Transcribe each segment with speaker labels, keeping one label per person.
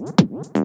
Speaker 1: Mm-hmm.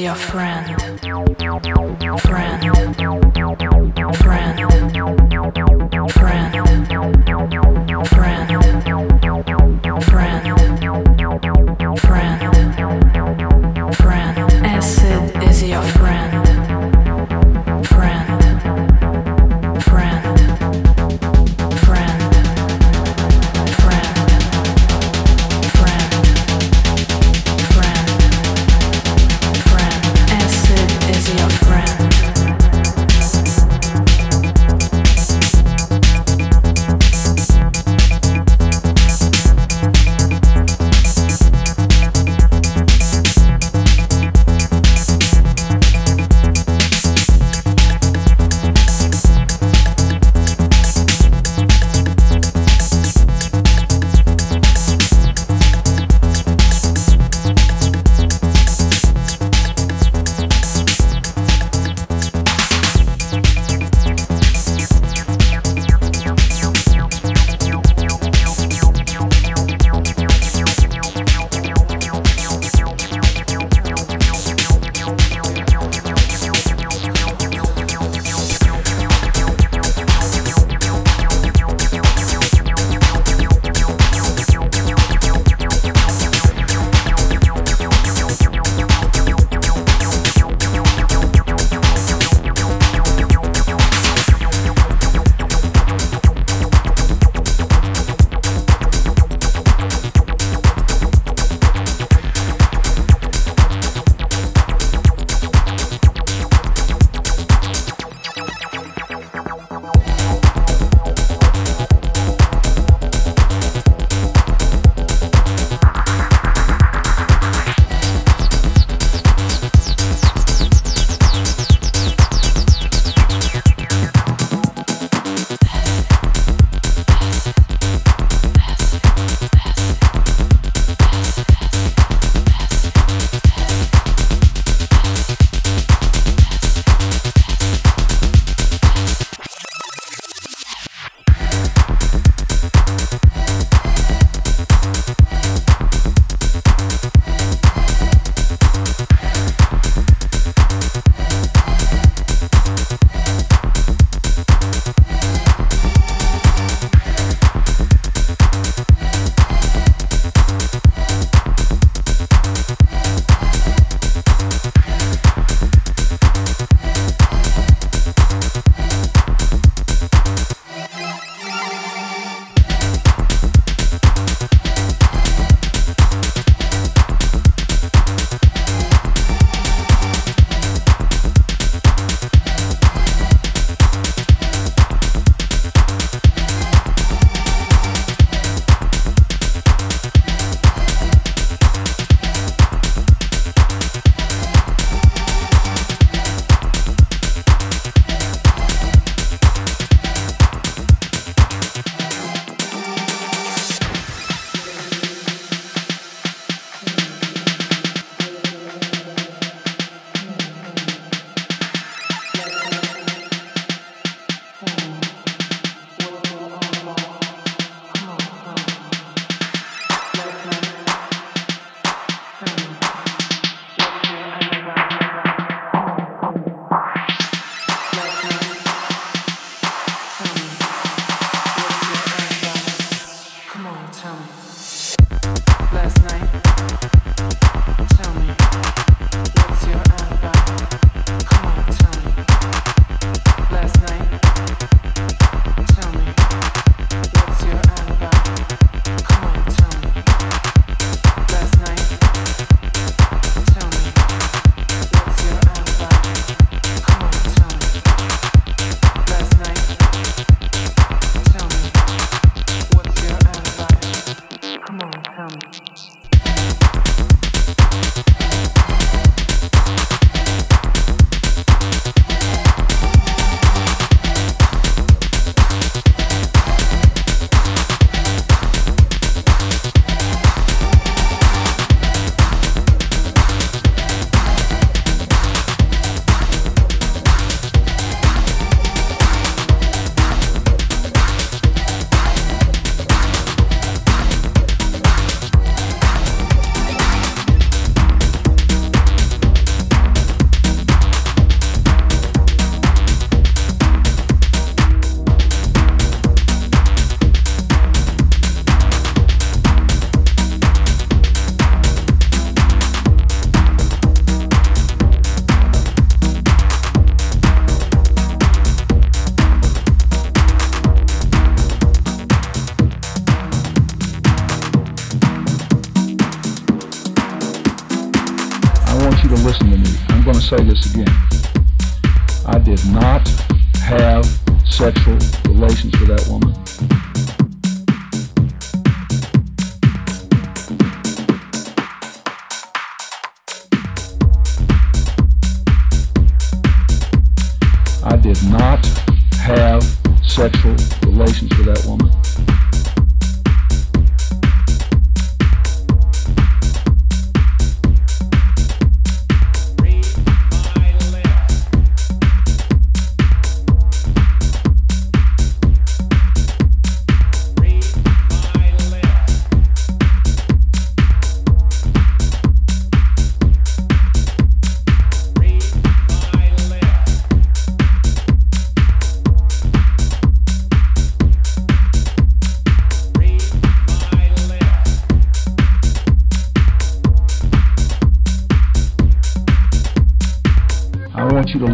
Speaker 1: Your. Friend.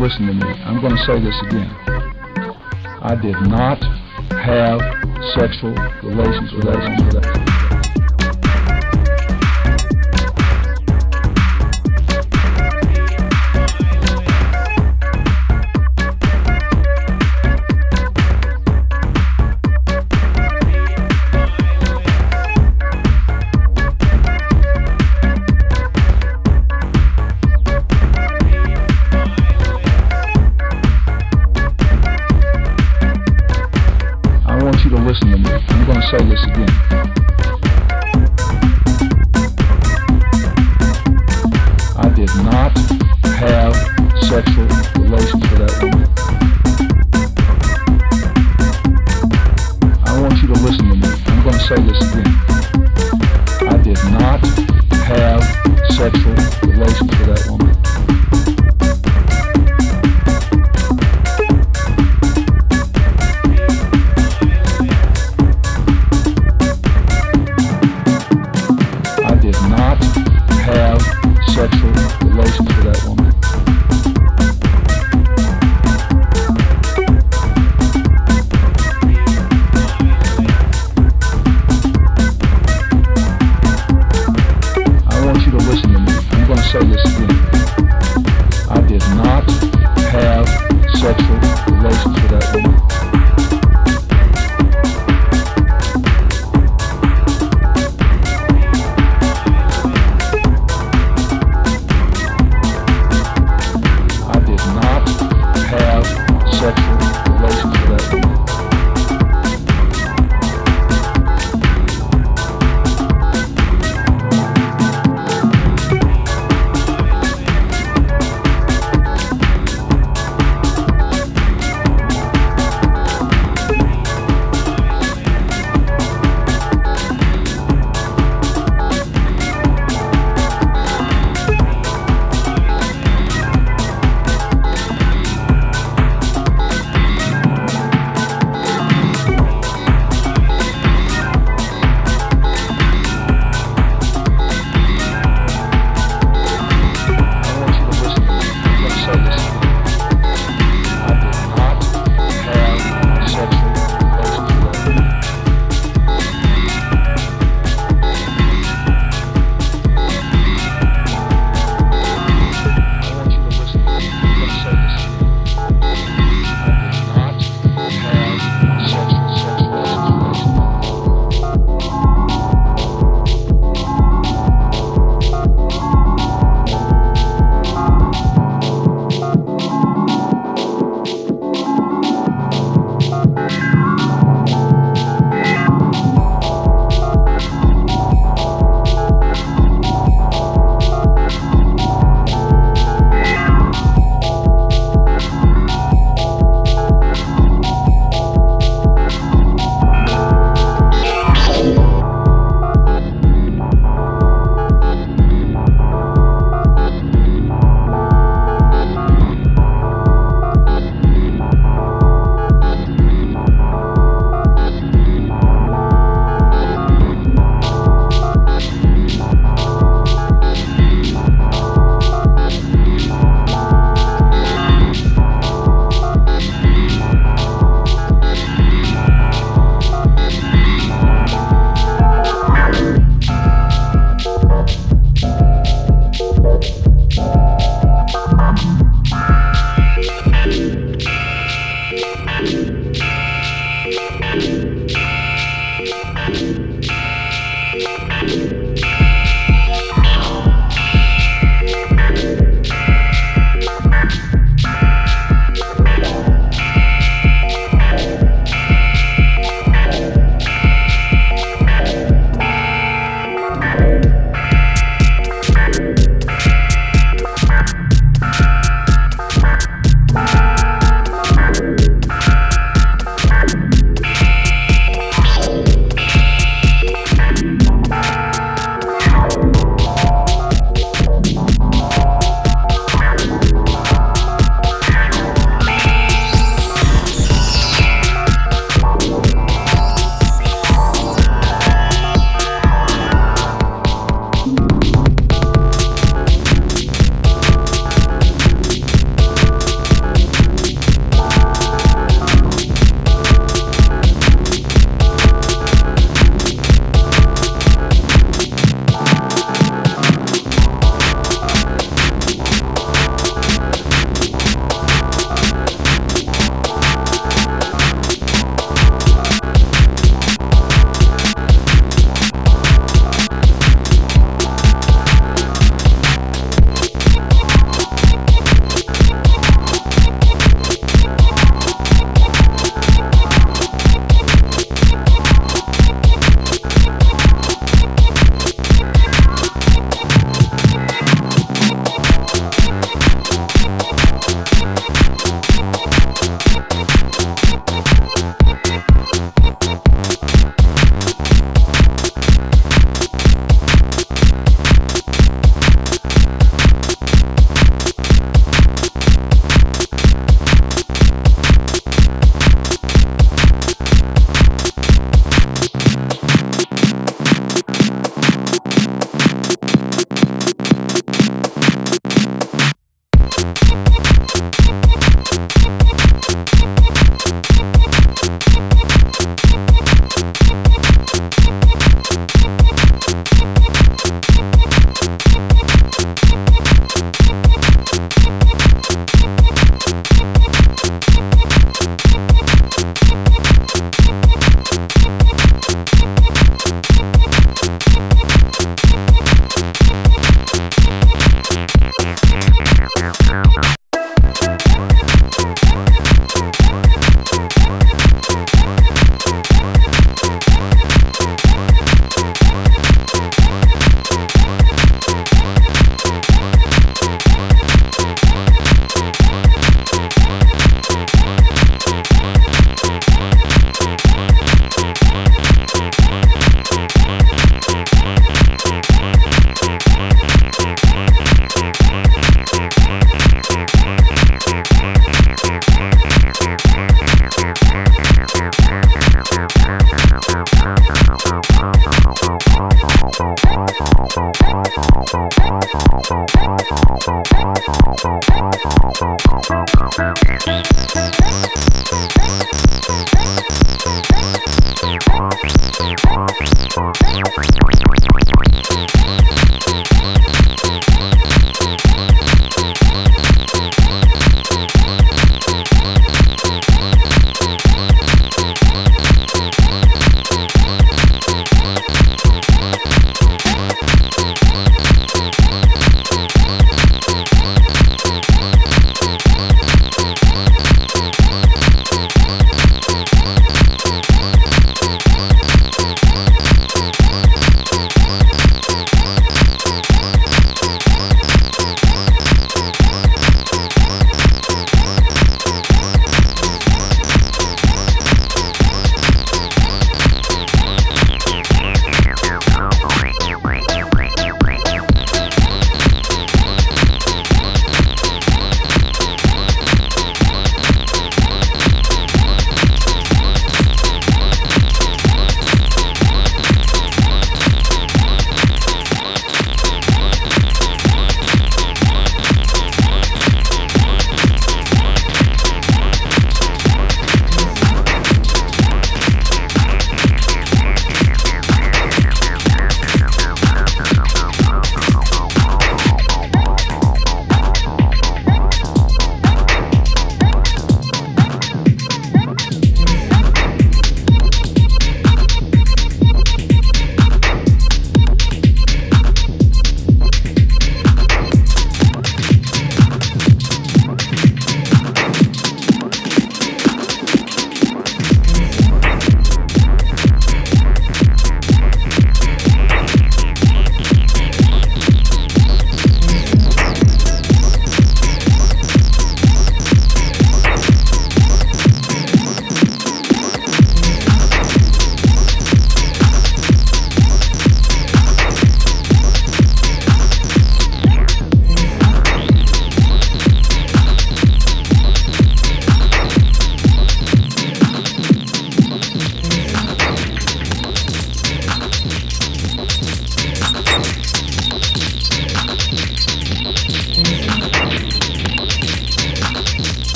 Speaker 2: Listen to me. I'm going to say this again.